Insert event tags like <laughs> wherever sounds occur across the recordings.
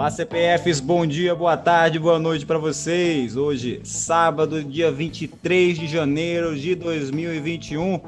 Olá, CPFs, bom dia, boa tarde, boa noite para vocês. Hoje, sábado, dia 23 de janeiro de 2021,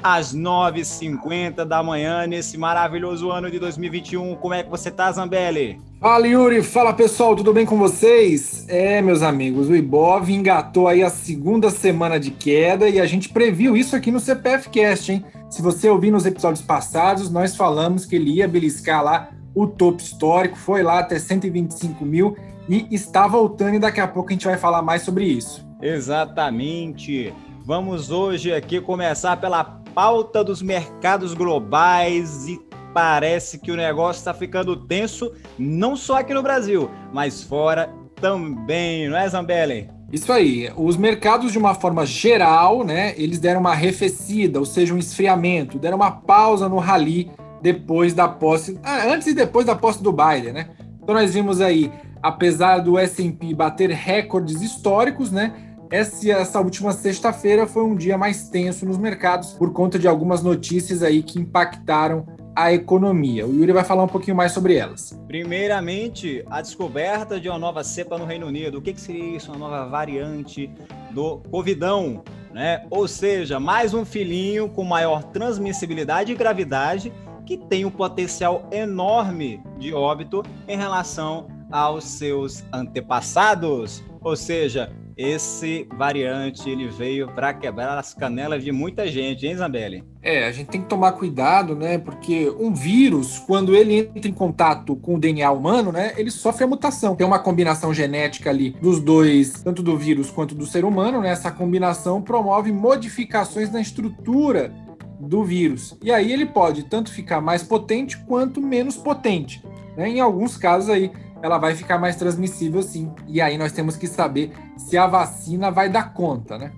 às 9h50 da manhã, nesse maravilhoso ano de 2021. Como é que você tá, Zambelli? Fala, Yuri. Fala, pessoal. Tudo bem com vocês? É, meus amigos, o Ibov engatou aí a segunda semana de queda e a gente previu isso aqui no CPF Cast, hein? Se você ouvir nos episódios passados, nós falamos que ele ia beliscar lá o topo histórico, foi lá até 125 mil e está voltando, e daqui a pouco a gente vai falar mais sobre isso. Exatamente. Vamos hoje aqui começar pela pauta dos mercados globais e parece que o negócio está ficando tenso, não só aqui no Brasil, mas fora também, não é, Zambelli? Isso aí. Os mercados, de uma forma geral, né, eles deram uma arrefecida, ou seja, um esfriamento, deram uma pausa no rally depois da posse, ah, antes e depois da posse do Biden, né? Então nós vimos aí, apesar do S&P bater recordes históricos, né? Essa, essa última sexta-feira foi um dia mais tenso nos mercados por conta de algumas notícias aí que impactaram a economia. O Yuri vai falar um pouquinho mais sobre elas. Primeiramente, a descoberta de uma nova cepa no Reino Unido. O que, que seria isso? Uma nova variante do Covidão, né? Ou seja, mais um filhinho com maior transmissibilidade e gravidade que tem um potencial enorme de óbito em relação aos seus antepassados. Ou seja, esse variante ele veio para quebrar as canelas de muita gente, hein, Zambelli? É, a gente tem que tomar cuidado, né? Porque um vírus, quando ele entra em contato com o DNA humano, né, ele sofre a mutação. Tem uma combinação genética ali dos dois, tanto do vírus quanto do ser humano, né? Essa combinação promove modificações na estrutura do vírus. E aí ele pode tanto ficar mais potente quanto menos potente. Né? Em alguns casos aí ela vai ficar mais transmissível sim. E aí nós temos que saber se a vacina vai dar conta, né?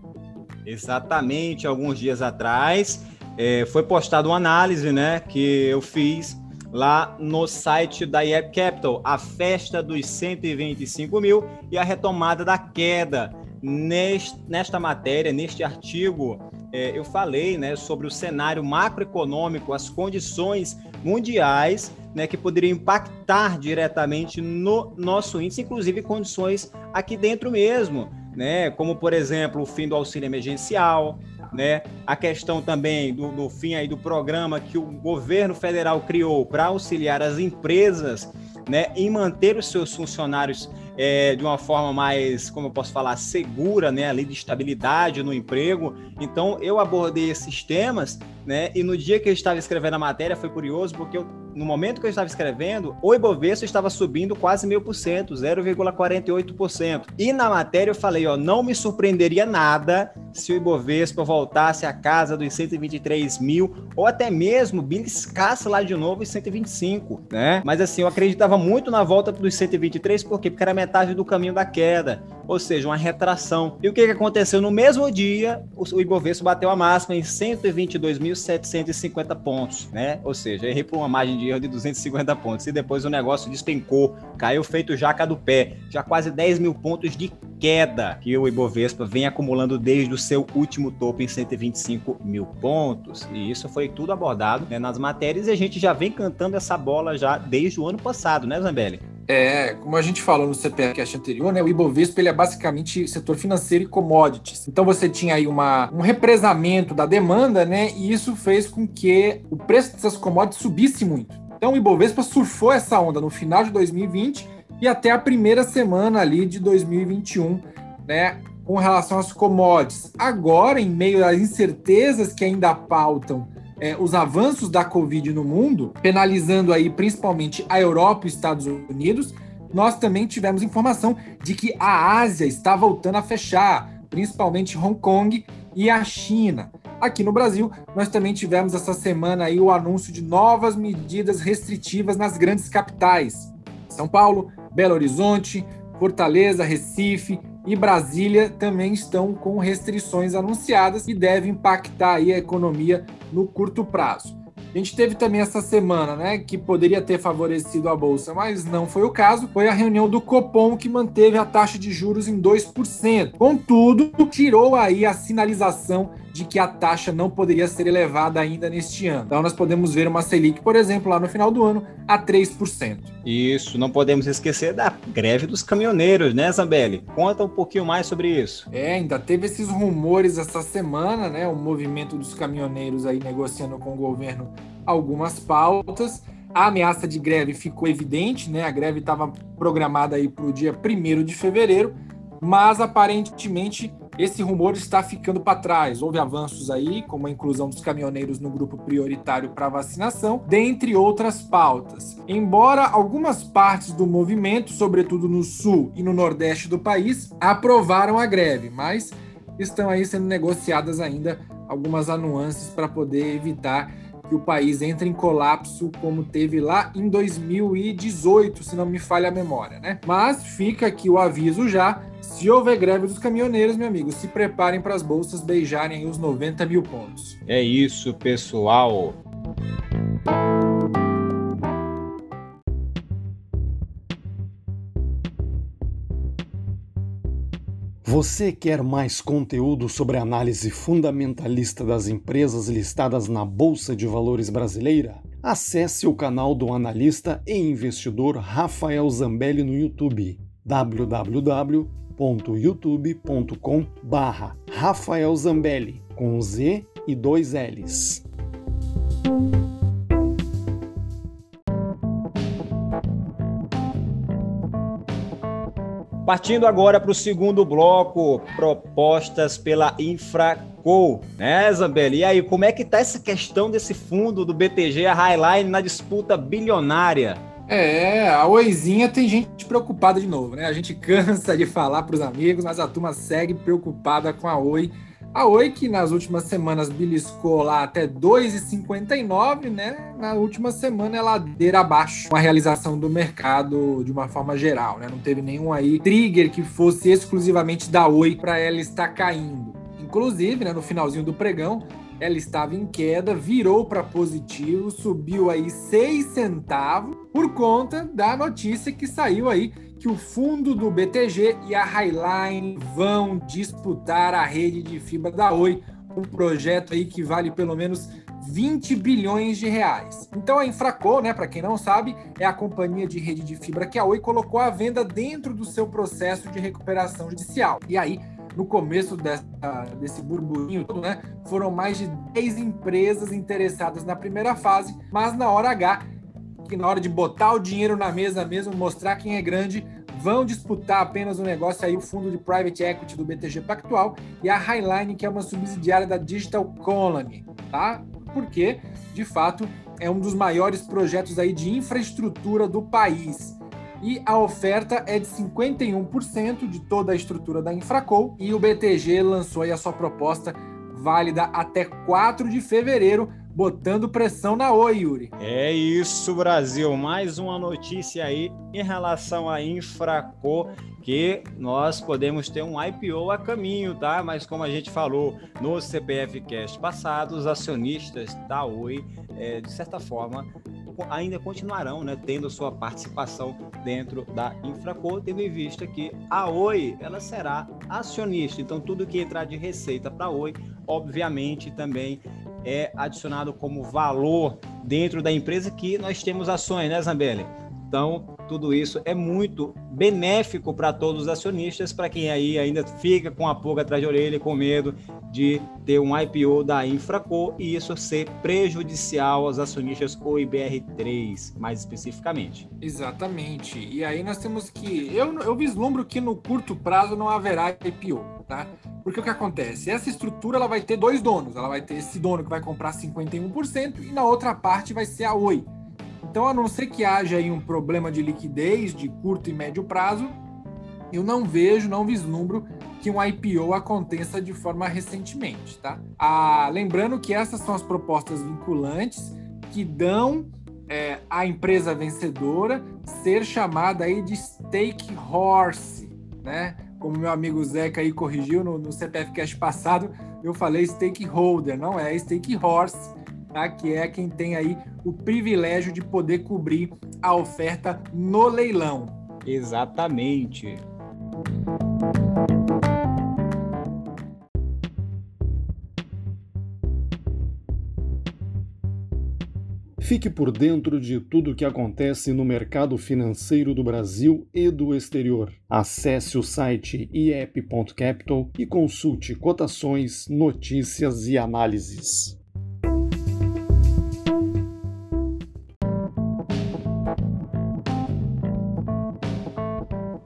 Exatamente, alguns dias atrás é, foi postada uma análise, né, que eu fiz lá no site da IEP Capital, a festa dos 125 mil e a retomada da queda. Nesta matéria, neste artigo, é, eu falei né, sobre o cenário macroeconômico, as condições mundiais né, que poderiam impactar diretamente no nosso índice, inclusive condições aqui dentro mesmo, né, como por exemplo o fim do auxílio emergencial, né, a questão também do, do fim aí do programa que o governo federal criou para auxiliar as empresas né, em manter os seus funcionários é, de uma forma mais, como eu posso falar, segura, né, ali de estabilidade no emprego. Então eu abordei esses temas, né, e no dia que eu estava escrevendo a matéria foi curioso porque eu, no momento que eu estava escrevendo, o Ibovespa estava subindo quase meio por cento, 0,48%. E na matéria eu falei, ó, não me surpreenderia nada se o Ibovespa voltasse à casa dos 123 mil ou até mesmo beliscasse lá de novo os 125, né? Mas assim, eu acreditava muito na volta dos 123 porque porque era metade do caminho da queda, ou seja, uma retração. E o que, que aconteceu? No mesmo dia, o Ibovespa bateu a máxima em 122.750 pontos, né? Ou seja, errei por uma margem de erro de 250 pontos. E depois o negócio despencou, caiu feito jaca do pé, já quase 10 mil pontos de queda que o Ibovespa vem acumulando desde o seu último topo em 125 mil pontos. E isso foi tudo abordado né, nas matérias e a gente já vem cantando essa bola já desde o ano passado, né, Zambelli? É, como a gente falou no CPF anterior, né, o Ibovespa ele é basicamente setor financeiro e commodities. Então você tinha aí uma, um represamento da demanda, né, e isso fez com que o preço dessas commodities subisse muito. Então o Ibovespa surfou essa onda no final de 2020 e até a primeira semana ali de 2021, né, com relação às commodities. Agora, em meio às incertezas que ainda pautam é, os avanços da Covid no mundo, penalizando aí principalmente a Europa e os Estados Unidos, nós também tivemos informação de que a Ásia está voltando a fechar, principalmente Hong Kong e a China. Aqui no Brasil, nós também tivemos essa semana aí o anúncio de novas medidas restritivas nas grandes capitais. São Paulo, Belo Horizonte, Fortaleza, Recife, e Brasília também estão com restrições anunciadas e deve impactar aí a economia no curto prazo. A gente teve também essa semana, né, que poderia ter favorecido a bolsa, mas não foi o caso. Foi a reunião do Copom que manteve a taxa de juros em 2%. Contudo, tirou aí a sinalização de que a taxa não poderia ser elevada ainda neste ano. Então nós podemos ver uma Selic, por exemplo, lá no final do ano, a 3%. Isso, não podemos esquecer da greve dos caminhoneiros, né, Zambelli? Conta um pouquinho mais sobre isso. É, ainda teve esses rumores essa semana, né? O movimento dos caminhoneiros aí negociando com o governo algumas pautas. A ameaça de greve ficou evidente, né? A greve estava programada aí para o dia 1 de fevereiro, mas aparentemente esse rumor está ficando para trás. Houve avanços aí, como a inclusão dos caminhoneiros no grupo prioritário para vacinação, dentre outras pautas. Embora algumas partes do movimento, sobretudo no sul e no nordeste do país, aprovaram a greve, mas estão aí sendo negociadas ainda algumas nuances para poder evitar que o país entre em colapso como teve lá em 2018, se não me falha a memória, né? Mas fica aqui o aviso já, se houver greve dos caminhoneiros, meu amigo, se preparem para as bolsas beijarem os 90 mil pontos. É isso, pessoal. Você quer mais conteúdo sobre a análise fundamentalista das empresas listadas na Bolsa de Valores brasileira? Acesse o canal do analista e investidor Rafael Zambelli no YouTube www.youtube.com Rafael Zambelli com Z e dois L's. Partindo agora para o segundo bloco, propostas pela Infraco, né, Zambelli? E aí, como é que tá essa questão desse fundo do BTG, a Highline, na disputa bilionária? É, a Oizinha tem gente preocupada de novo, né? A gente cansa de falar para os amigos, mas a turma segue preocupada com a Oi a Oi, que nas últimas semanas beliscou lá até 2,59, né? Na última semana é ladeira abaixo, com a realização do mercado de uma forma geral, né? Não teve nenhum aí trigger que fosse exclusivamente da Oi para ela estar caindo. Inclusive, né, no finalzinho do pregão, ela estava em queda, virou para positivo, subiu aí 6 centavos por conta da notícia que saiu aí que o fundo do BTG e a Highline vão disputar a rede de fibra da Oi, um projeto aí que vale pelo menos 20 bilhões de reais. Então a Infraco, né, para quem não sabe, é a companhia de rede de fibra que a Oi colocou à venda dentro do seu processo de recuperação judicial. E aí, no começo dessa, desse burburinho né, foram mais de 10 empresas interessadas na primeira fase, mas na hora H que na hora de botar o dinheiro na mesa mesmo, mostrar quem é grande, vão disputar apenas o negócio aí o fundo de private equity do BTG Pactual e a Highline, que é uma subsidiária da Digital Colony, tá? Porque, de fato, é um dos maiores projetos aí de infraestrutura do país. E a oferta é de 51% de toda a estrutura da Infracol e o BTG lançou a sua proposta válida até 4 de fevereiro botando pressão na Oi, Yuri. É isso, Brasil. Mais uma notícia aí em relação à Infraco, que nós podemos ter um IPO a caminho, tá? Mas como a gente falou no CPF Cast passado, os acionistas da Oi, é, de certa forma, ainda continuarão né, tendo sua participação dentro da Infraco, tendo em vista que a Oi ela será acionista. Então, tudo que entrar de receita para a Oi, obviamente, também é adicionado como valor dentro da empresa que nós temos ações, né, Zambelli? Então, tudo isso é muito benéfico para todos os acionistas, para quem aí ainda fica com a pulga atrás de orelha, com medo de ter um IPO da Infraco e isso ser prejudicial aos acionistas ou IBR3, mais especificamente. Exatamente. E aí nós temos que. Eu, eu vislumbro que no curto prazo não haverá IPO, tá? Porque o que acontece? Essa estrutura ela vai ter dois donos. Ela vai ter esse dono que vai comprar 51% e na outra parte vai ser a Oi então, a não ser que haja aí um problema de liquidez de curto e médio prazo, eu não vejo, não vislumbro que um IPO aconteça de forma recentemente, tá? Ah, lembrando que essas são as propostas vinculantes que dão é, à empresa vencedora ser chamada aí de stake horse, né? Como meu amigo Zeca aí corrigiu no, no CPF Cash passado, eu falei stakeholder, não é stake horse tá? que é quem tem aí o privilégio de poder cobrir a oferta no leilão. Exatamente. Fique por dentro de tudo o que acontece no mercado financeiro do Brasil e do exterior. Acesse o site iep.capital e consulte cotações, notícias e análises.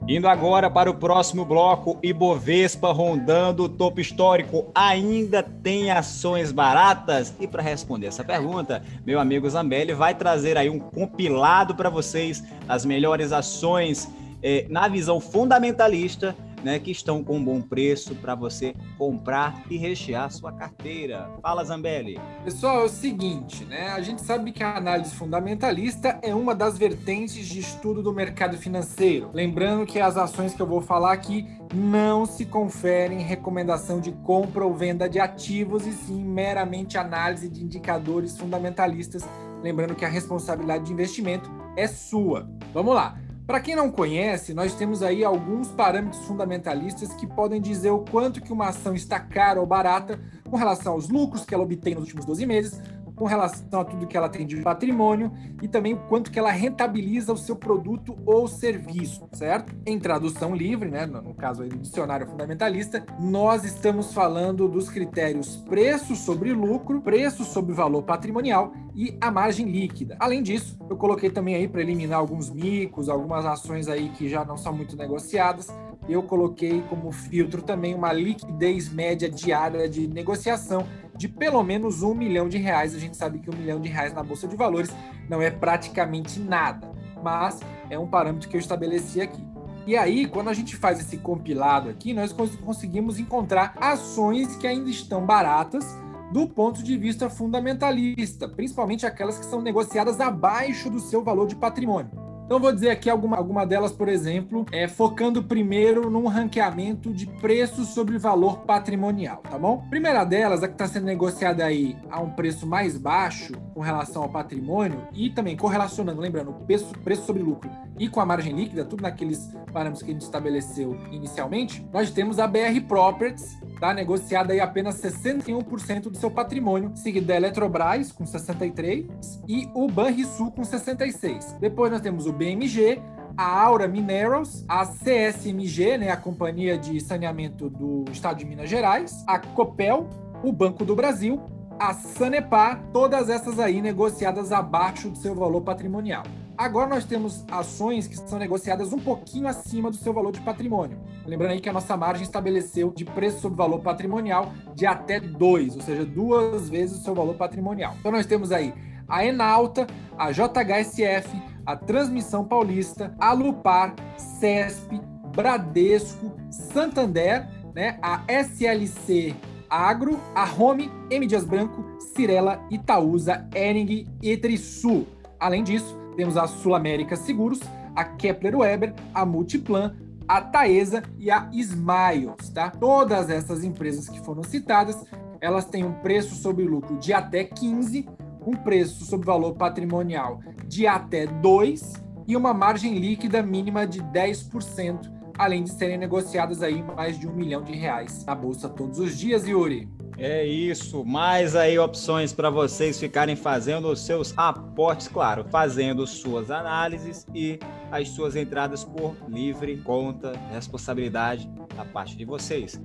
Indo agora para o próximo bloco, Ibovespa rondando o topo histórico. Ainda tem ações baratas? E para responder essa pergunta, meu amigo Zambelli vai trazer aí um compilado para vocês das melhores ações eh, na visão fundamentalista né, que estão com um bom preço para você comprar e rechear sua carteira. Fala, Zambelli. Pessoal, é o seguinte, né? A gente sabe que a análise fundamentalista é uma das vertentes de estudo do mercado financeiro. Lembrando que as ações que eu vou falar aqui não se conferem recomendação de compra ou venda de ativos e sim meramente análise de indicadores fundamentalistas. Lembrando que a responsabilidade de investimento é sua. Vamos lá. Para quem não conhece, nós temos aí alguns parâmetros fundamentalistas que podem dizer o quanto que uma ação está cara ou barata com relação aos lucros que ela obtém nos últimos 12 meses, com relação a tudo que ela tem de patrimônio e também o quanto que ela rentabiliza o seu produto ou serviço, certo? Em tradução livre, né, no caso aí do dicionário fundamentalista, nós estamos falando dos critérios preço sobre lucro, preço sobre valor patrimonial e a margem líquida. Além disso, eu coloquei também aí para eliminar alguns micos, algumas ações aí que já não são muito negociadas, eu coloquei como filtro também uma liquidez média diária de negociação de pelo menos um milhão de reais. A gente sabe que um milhão de reais na Bolsa de Valores não é praticamente nada, mas é um parâmetro que eu estabeleci aqui. E aí, quando a gente faz esse compilado aqui, nós conseguimos encontrar ações que ainda estão baratas do ponto de vista fundamentalista, principalmente aquelas que são negociadas abaixo do seu valor de patrimônio. Então, vou dizer aqui alguma, alguma delas, por exemplo, é, focando primeiro num ranqueamento de preço sobre valor patrimonial, tá bom? Primeira delas, a que está sendo negociada aí a um preço mais baixo com relação ao patrimônio e também correlacionando, lembrando, preço, preço sobre lucro e com a margem líquida, tudo naqueles parâmetros que a gente estabeleceu inicialmente, nós temos a BR Properties, tá? Negociada aí apenas 61% do seu patrimônio, seguida da Eletrobras com 63 e o Banrisul com 66. Depois nós temos o BMG, a Aura Minerals, a CSMG, né, a Companhia de Saneamento do Estado de Minas Gerais, a Copel, o Banco do Brasil, a Sanepar, todas essas aí negociadas abaixo do seu valor patrimonial. Agora nós temos ações que são negociadas um pouquinho acima do seu valor de patrimônio. Lembrando aí que a nossa margem estabeleceu de preço sobre valor patrimonial de até 2, ou seja, duas vezes o seu valor patrimonial. Então nós temos aí a Enalta, a JHSF, a Transmissão Paulista, a Lupar, CESP, Bradesco, Santander, né, a SLC Agro, a Home, M. Branco, Cirela, Itaúsa, Ering e Trisul. Além disso, temos a Sul América Seguros, a Kepler Weber, a Multiplan, a Taesa e a Smiles, tá? Todas essas empresas que foram citadas, elas têm um preço sobre lucro de até 15, um preço sobre valor patrimonial de até 2 e uma margem líquida mínima de 10%, além de serem negociadas aí mais de um milhão de reais na bolsa todos os dias, Yuri. É isso, mais aí opções para vocês ficarem fazendo os seus aportes, claro, fazendo suas análises e as suas entradas por livre conta, responsabilidade da parte de vocês.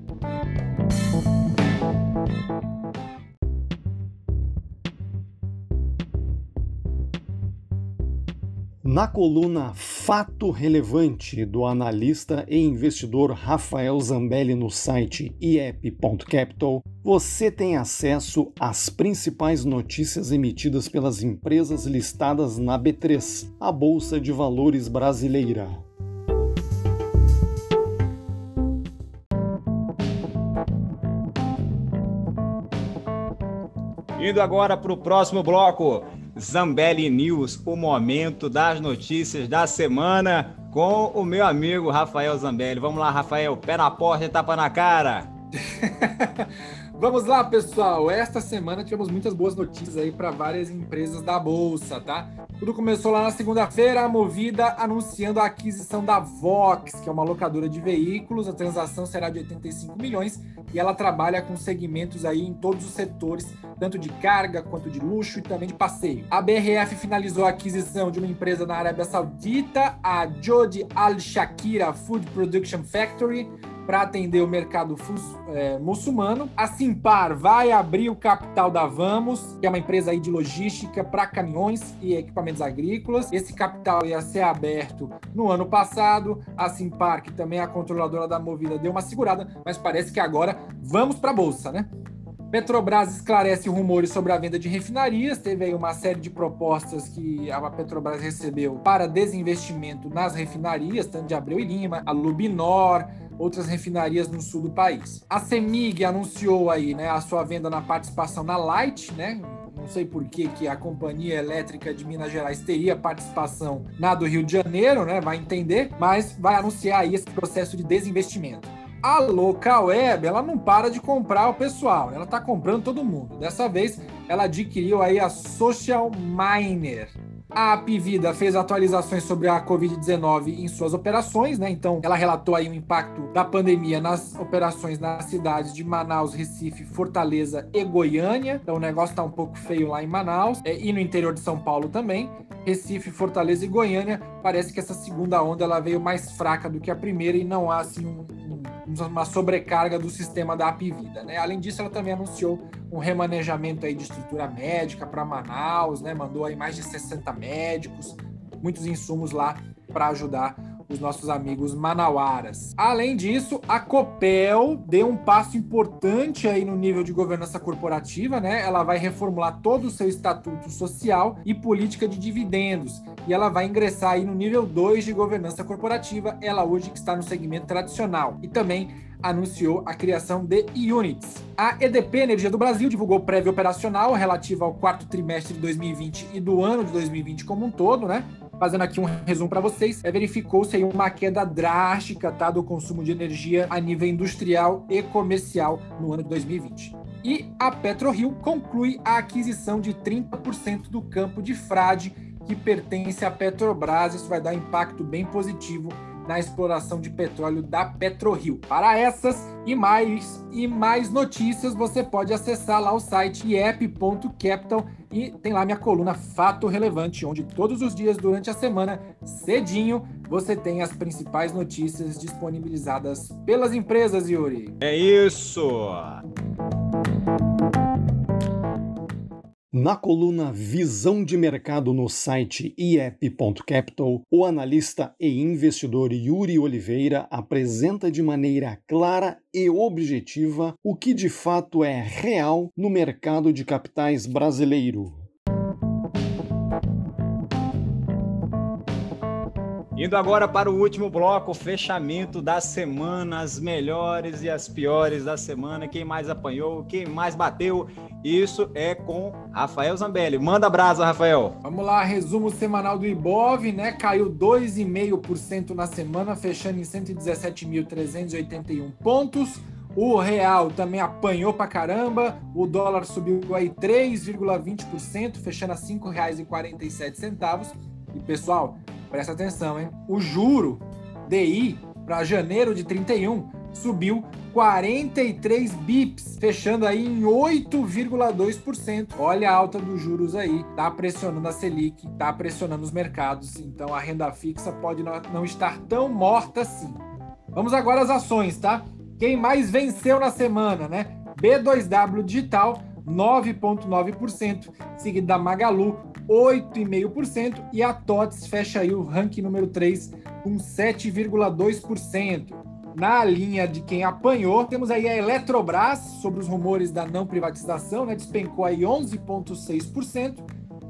Na coluna Fato Relevante do analista e investidor Rafael Zambelli no site iep.capital, você tem acesso às principais notícias emitidas pelas empresas listadas na B3, a Bolsa de Valores brasileira. Indo agora para o próximo bloco, Zambelli News, o momento das notícias da semana com o meu amigo Rafael Zambelli. Vamos lá, Rafael, pé na porta e tapa na cara. <laughs> Vamos lá, pessoal. Esta semana tivemos muitas boas notícias aí para várias empresas da bolsa, tá? Tudo começou lá na segunda-feira, a Movida anunciando a aquisição da Vox, que é uma locadora de veículos. A transação será de 85 milhões e ela trabalha com segmentos aí em todos os setores, tanto de carga quanto de luxo e também de passeio. A BRF finalizou a aquisição de uma empresa na Arábia Saudita, a Jodi Al Shakira Food Production Factory, para atender o mercado é, muçulmano. A Simpar vai abrir o capital da Vamos, que é uma empresa aí de logística para caminhões e equipamentos agrícolas. Esse capital ia ser aberto no ano passado. A Simpar, que também é a controladora da Movida, deu uma segurada, mas parece que agora vamos para a bolsa, né? Petrobras esclarece rumores sobre a venda de refinarias. Teve aí uma série de propostas que a Petrobras recebeu para desinvestimento nas refinarias, tanto de Abreu e Lima, a Lubinor, outras refinarias no sul do país. A Semig anunciou aí, né, a sua venda na participação na Light, né? Não sei por que, que a Companhia Elétrica de Minas Gerais teria participação na do Rio de Janeiro, né? Vai entender, mas vai anunciar aí esse processo de desinvestimento. A Local Web, ela não para de comprar o pessoal, ela está comprando todo mundo. Dessa vez, ela adquiriu aí a Social Miner. A Apivida fez atualizações sobre a Covid-19 em suas operações, né? Então, ela relatou aí o impacto da pandemia nas operações nas cidades de Manaus, Recife, Fortaleza e Goiânia. Então, o negócio tá um pouco feio lá em Manaus é, e no interior de São Paulo também. Recife, Fortaleza e Goiânia, parece que essa segunda onda ela veio mais fraca do que a primeira e não há assim um, um uma sobrecarga do sistema da Apivida. Né? Além disso, ela também anunciou um remanejamento aí de estrutura médica para Manaus, né? mandou aí mais de 60 médicos, muitos insumos lá para ajudar os nossos amigos manauaras. Além disso, a Copel deu um passo importante aí no nível de governança corporativa, né? Ela vai reformular todo o seu estatuto social e política de dividendos. E ela vai ingressar aí no nível 2 de governança corporativa, ela hoje que está no segmento tradicional. E também anunciou a criação de units. A EDP Energia do Brasil divulgou prévia operacional relativa ao quarto trimestre de 2020 e do ano de 2020 como um todo, né? fazendo aqui um resumo para vocês, é, verificou-se aí uma queda drástica tá, do consumo de energia a nível industrial e comercial no ano de 2020. E a PetroRio conclui a aquisição de 30% do campo de Frade, que pertence à Petrobras. Isso vai dar impacto bem positivo na exploração de petróleo da PetroRio. Para essas e mais e mais notícias, você pode acessar lá o site iep.capital e tem lá minha coluna Fato Relevante, onde todos os dias durante a semana, cedinho, você tem as principais notícias disponibilizadas pelas empresas, Yuri. É isso. Na coluna Visão de Mercado no site iep.capital, o analista e investidor Yuri Oliveira apresenta de maneira clara e objetiva o que de fato é real no mercado de capitais brasileiro. Indo agora para o último bloco, fechamento da semana, as melhores e as piores da semana, quem mais apanhou, quem mais bateu, isso é com Rafael Zambelli. Manda brasa, Rafael. Vamos lá, resumo semanal do Ibov, né? Caiu 2,5% na semana, fechando em 117.381 pontos. O real também apanhou pra caramba, o dólar subiu aí 3,20%, fechando a R$ 5,47. E pessoal, Presta atenção, hein? O juro DI para janeiro de 31 subiu 43 bips, fechando aí em 8,2%. Olha a alta dos juros aí, tá pressionando a Selic, tá pressionando os mercados, então a renda fixa pode não estar tão morta assim. Vamos agora às ações, tá? Quem mais venceu na semana, né? B2W Digital 9,9%, seguido da Magalu 8,5%, e a TOTS fecha aí o ranking número 3 com 7,2%. Na linha de quem apanhou, temos aí a Eletrobras, sobre os rumores da não privatização, né? Despencou aí 11,6%.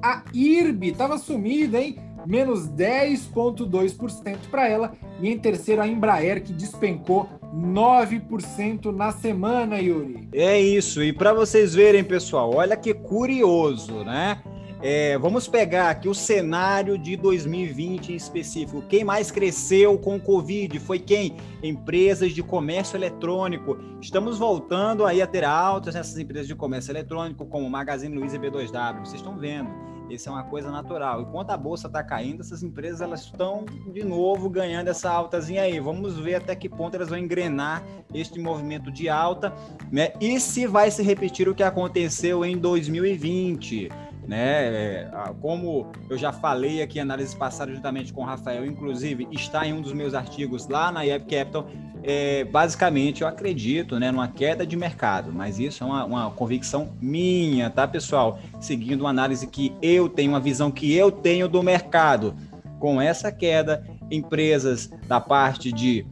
A IRB estava sumida, hein? Menos 10,2% para ela. E em terceiro, a Embraer, que despencou 9% na semana, Yuri. É isso. E para vocês verem, pessoal, olha que curioso, né? É, vamos pegar aqui o cenário de 2020 em específico. Quem mais cresceu com o Covid foi quem? Empresas de comércio eletrônico. Estamos voltando aí a ter altas nessas empresas de comércio eletrônico, como Magazine Luiza e B2W. Vocês estão vendo. Isso é uma coisa natural. Enquanto a bolsa está caindo, essas empresas elas estão de novo ganhando essa altazinha aí. Vamos ver até que ponto elas vão engrenar este movimento de alta, né? E se vai se repetir o que aconteceu em 2020 né? É, como eu já falei aqui em análise passada juntamente com o Rafael, inclusive está em um dos meus artigos lá na Yep Capital, é, basicamente eu acredito né, numa queda de mercado, mas isso é uma, uma, convicção minha, tá, pessoal? Seguindo uma análise que eu tenho, uma visão que eu tenho do mercado. Com essa queda, empresas da parte de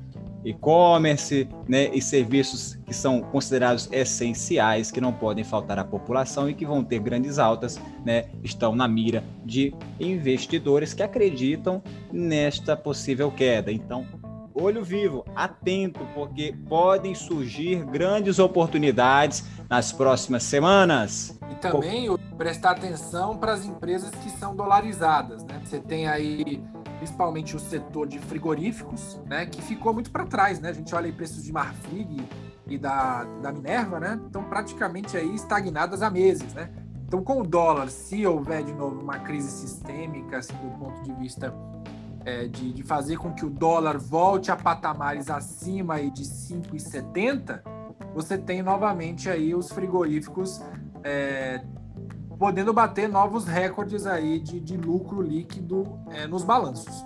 e-commerce né, e serviços que são considerados essenciais, que não podem faltar à população e que vão ter grandes altas, né, estão na mira de investidores que acreditam nesta possível queda. Então, olho vivo, atento, porque podem surgir grandes oportunidades nas próximas semanas. E também prestar atenção para as empresas que são dolarizadas. Né? Você tem aí principalmente o setor de frigoríficos, né, que ficou muito para trás, né? A gente olha aí preços de Marfrig e da, da Minerva, né? Estão praticamente aí estagnadas há meses, né? Então, com o dólar, se houver de novo uma crise sistêmica, assim, do ponto de vista é, de, de, fazer com que o dólar volte a patamares acima aí de 5,70, você tem novamente aí os frigoríficos é, podendo bater novos recordes aí de, de lucro líquido é, nos balanços.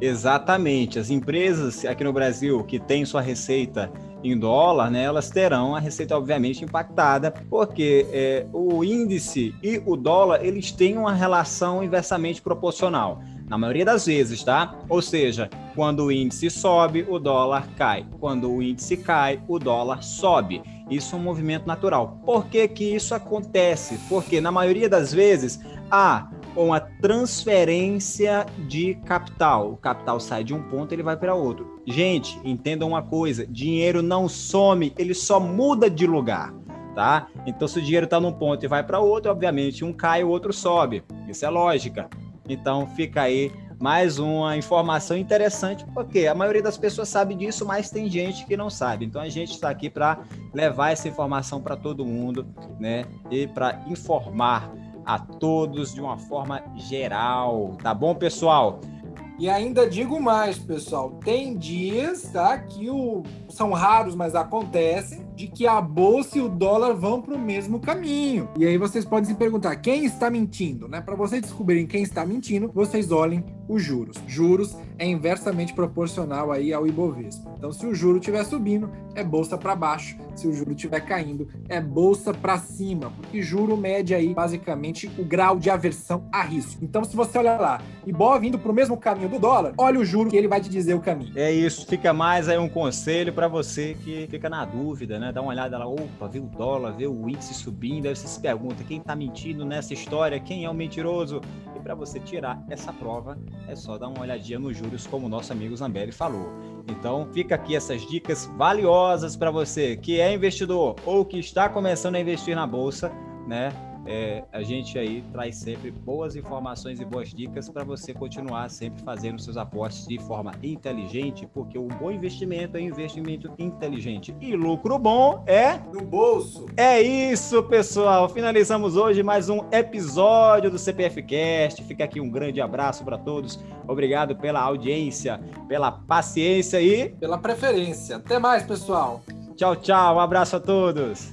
Exatamente. As empresas aqui no Brasil que têm sua receita em dólar, né, elas terão a receita obviamente impactada, porque é, o índice e o dólar eles têm uma relação inversamente proporcional. Na maioria das vezes, tá? Ou seja, quando o índice sobe, o dólar cai. Quando o índice cai, o dólar sobe. Isso é um movimento natural. Por que, que isso acontece? Porque na maioria das vezes há uma transferência de capital. O capital sai de um ponto, ele vai para outro. Gente, entendam uma coisa: dinheiro não some, ele só muda de lugar. Tá? Então, se o dinheiro está num ponto e vai para outro, obviamente um cai, o outro sobe. Isso é lógica. Então, fica aí mais uma informação interessante, porque a maioria das pessoas sabe disso, mas tem gente que não sabe. Então a gente está aqui para levar essa informação para todo mundo, né? E para informar a todos de uma forma geral, tá bom, pessoal? E ainda digo mais, pessoal, tem dias, tá, que o são raros, mas acontecem, de que a bolsa e o dólar vão para o mesmo caminho. E aí vocês podem se perguntar, quem está mentindo, né? Para vocês descobrirem quem está mentindo, vocês olhem os juros. Juros é inversamente proporcional aí ao Ibovespa. Então, se o juro estiver subindo, é bolsa para baixo. Se o juro estiver caindo, é bolsa para cima, porque juro mede aí basicamente o grau de aversão a risco. Então, se você olhar lá, Ibov indo para o mesmo caminho do dólar, olha o juro que ele vai te dizer o caminho. É isso, fica mais aí um conselho para você que fica na dúvida, né? Dá uma olhada lá, opa, vê o dólar, vê o índice subindo, aí você se pergunta quem está mentindo nessa história, quem é o mentiroso? E para você tirar essa prova, é só dar uma olhadinha nos juros, como o nosso amigo Zambelli falou. Então, fica aqui essas dicas valiosas para você que é investidor ou que está começando a investir na bolsa, né? É, a gente aí traz sempre boas informações e boas dicas para você continuar sempre fazendo seus aportes de forma inteligente, porque um bom investimento é investimento inteligente e lucro bom é no bolso. É isso, pessoal. Finalizamos hoje mais um episódio do CPF Cast. Fica aqui um grande abraço para todos. Obrigado pela audiência, pela paciência e pela preferência. Até mais, pessoal. Tchau, tchau. Um abraço a todos.